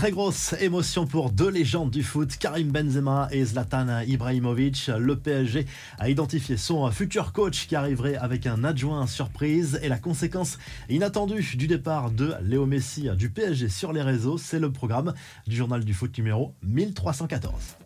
Très grosse émotion pour deux légendes du foot, Karim Benzema et Zlatan Ibrahimovic. Le PSG a identifié son futur coach qui arriverait avec un adjoint surprise et la conséquence inattendue du départ de Léo Messi du PSG sur les réseaux, c'est le programme du journal du foot numéro 1314.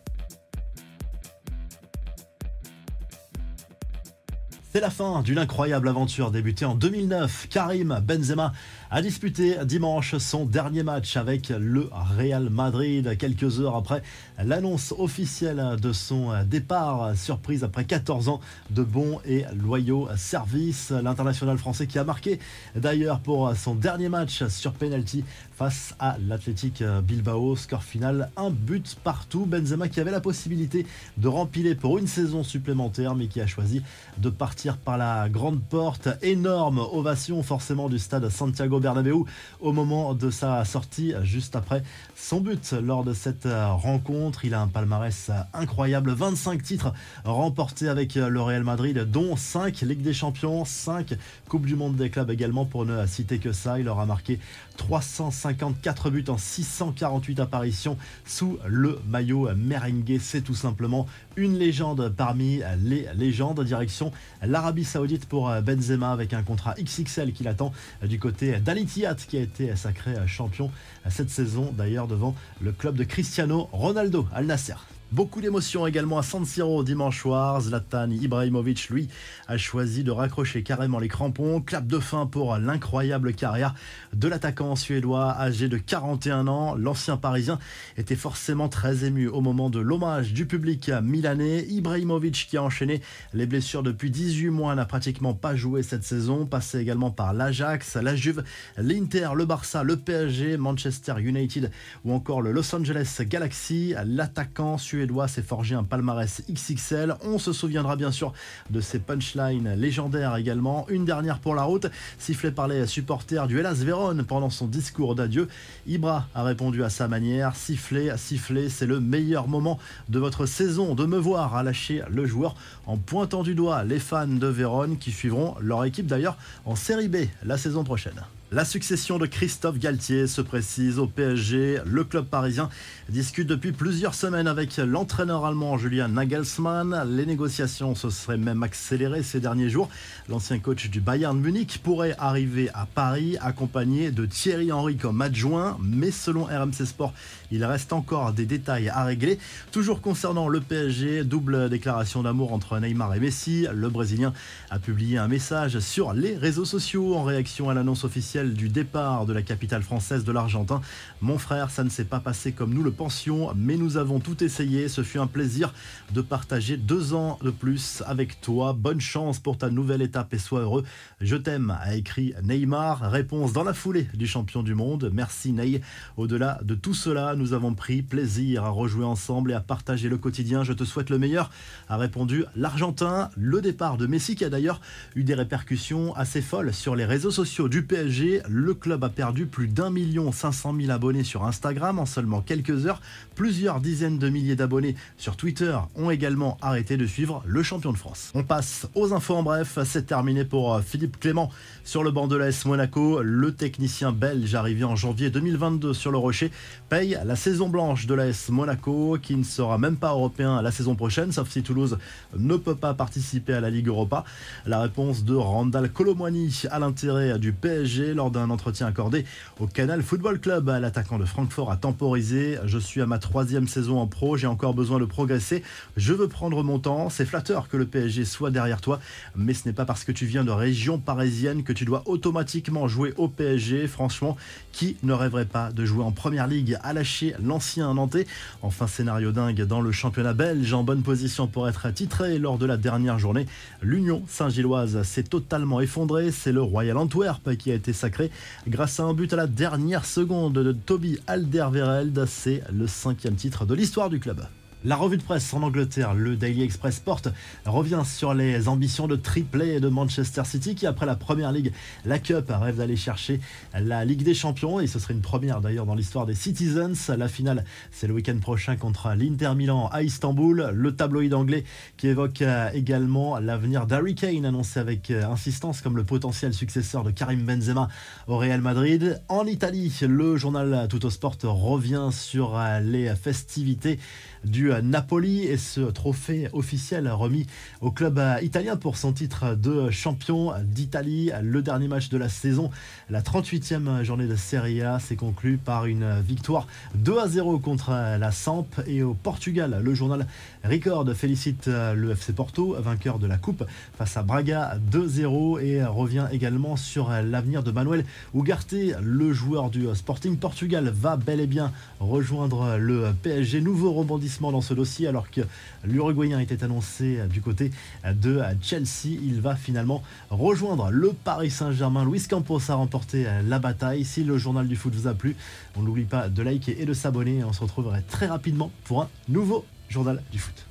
C'est la fin d'une incroyable aventure débutée en 2009. Karim Benzema a disputé dimanche son dernier match avec le Real Madrid quelques heures après l'annonce officielle de son départ. Surprise après 14 ans de bons et loyaux services. L'international français qui a marqué d'ailleurs pour son dernier match sur penalty face à l'Athletic Bilbao. Score final, un but partout. Benzema qui avait la possibilité de rempiler pour une saison supplémentaire mais qui a choisi de partir par la grande porte. Énorme ovation forcément du stade Santiago Bernabéu au moment de sa sortie, juste après son but lors de cette rencontre. Il a un palmarès incroyable, 25 titres remportés avec le Real Madrid, dont 5 Ligue des Champions, 5 Coupe du Monde des clubs également, pour ne citer que ça. Il aura marqué 354 buts en 648 apparitions sous le maillot merengue. C'est tout simplement une légende parmi les légendes. Direction l'Arabie Saoudite pour euh, Benzema avec un contrat XXL qui l'attend euh, du côté d'Al qui a été sacré euh, champion cette saison d'ailleurs devant le club de Cristiano Ronaldo Al Nasser. Beaucoup d'émotions également à San Siro dimanche soir. Zlatan Ibrahimovic, lui, a choisi de raccrocher carrément les crampons. Clap de fin pour l'incroyable carrière de l'attaquant suédois âgé de 41 ans. L'ancien parisien était forcément très ému au moment de l'hommage du public milanais. Ibrahimovic, qui a enchaîné les blessures depuis 18 mois, n'a pratiquement pas joué cette saison. Passé également par l'Ajax, la Juve, l'Inter, le Barça, le PSG, Manchester United ou encore le Los Angeles Galaxy. L'attaquant suédois suédois s'est forgé un palmarès XXL. On se souviendra bien sûr de ses punchlines légendaires également. Une dernière pour la route, sifflée par les supporters du Hellas Vérone pendant son discours d'adieu. Ibra a répondu à sa manière siffler, siffler, c'est le meilleur moment de votre saison de me voir, à lâcher le joueur en pointant du doigt les fans de Vérone qui suivront leur équipe d'ailleurs en Série B la saison prochaine. La succession de Christophe Galtier se précise au PSG. Le club parisien discute depuis plusieurs semaines avec l'entraîneur allemand Julian Nagelsmann. Les négociations se seraient même accélérées ces derniers jours. L'ancien coach du Bayern Munich pourrait arriver à Paris accompagné de Thierry Henry comme adjoint, mais selon RMC Sport, il reste encore des détails à régler. Toujours concernant le PSG, double déclaration d'amour entre Neymar et Messi. Le Brésilien a publié un message sur les réseaux sociaux en réaction à l'annonce officielle du départ de la capitale française de l'Argentin. Mon frère, ça ne s'est pas passé comme nous le pensions, mais nous avons tout essayé. Ce fut un plaisir de partager deux ans de plus avec toi. Bonne chance pour ta nouvelle étape et sois heureux. Je t'aime, a écrit Neymar. Réponse dans la foulée du champion du monde. Merci Ney. Au-delà de tout cela, nous avons pris plaisir à rejouer ensemble et à partager le quotidien. Je te souhaite le meilleur, a répondu l'Argentin. Le départ de Messi qui a d'ailleurs eu des répercussions assez folles sur les réseaux sociaux du PSG le club a perdu plus d'un million cinq cent mille abonnés sur Instagram en seulement quelques heures. Plusieurs dizaines de milliers d'abonnés sur Twitter ont également arrêté de suivre le champion de France. On passe aux infos en bref. C'est terminé pour euh, Philippe Clément sur le banc de l'AS Monaco. Le technicien belge arrivé en janvier 2022 sur le Rocher paye la saison blanche de l'AS Monaco qui ne sera même pas européen la saison prochaine, sauf si Toulouse ne peut pas participer à la Ligue Europa. La réponse de Randall Colomwani à l'intérêt du PSG lors d'un entretien accordé au Canal Football Club. L'attaquant de Francfort a temporisé. Je suis à ma troisième saison en pro, j'ai encore besoin de progresser. Je veux prendre mon temps. C'est flatteur que le PSG soit derrière toi, mais ce n'est pas parce que tu viens de région parisienne que tu dois automatiquement jouer au PSG. Franchement, qui ne rêverait pas de jouer en première ligue à lâcher l'ancien Nantais? Enfin, scénario dingue dans le championnat belge, en bonne position pour être titré lors de la dernière journée. L'Union Saint-Gilloise s'est totalement effondrée. C'est le Royal Antwerp qui a été grâce à un but à la dernière seconde de Toby Alderweireld. C'est le cinquième titre de l'histoire du club. La revue de presse en Angleterre, le Daily Express Sport, revient sur les ambitions de triplé de Manchester City qui, après la première ligue, la Cup, rêve d'aller chercher la Ligue des Champions et ce serait une première d'ailleurs dans l'histoire des Citizens. La finale, c'est le week-end prochain contre l'Inter Milan à Istanbul. Le tabloïd anglais qui évoque euh, également l'avenir d'Harry Kane, annoncé avec euh, insistance comme le potentiel successeur de Karim Benzema au Real Madrid. En Italie, le journal Tutto Sport revient sur euh, les festivités du Napoli et ce trophée officiel remis au club italien pour son titre de champion d'Italie. Le dernier match de la saison, la 38e journée de Serie A, s'est conclue par une victoire 2 à 0 contre la Samp et au Portugal. Le journal Record félicite le FC Porto, vainqueur de la Coupe face à Braga 2-0 et revient également sur l'avenir de Manuel Ugarte, le joueur du Sporting Portugal va bel et bien rejoindre le PSG. Nouveau rebondissement dans ce dossier alors que l'Uruguayen était annoncé du côté de Chelsea. Il va finalement rejoindre le Paris Saint-Germain. Luis Campos a remporté la bataille. Si le journal du foot vous a plu, on n'oublie pas de liker et de s'abonner. On se retrouverait très rapidement pour un nouveau journal du foot.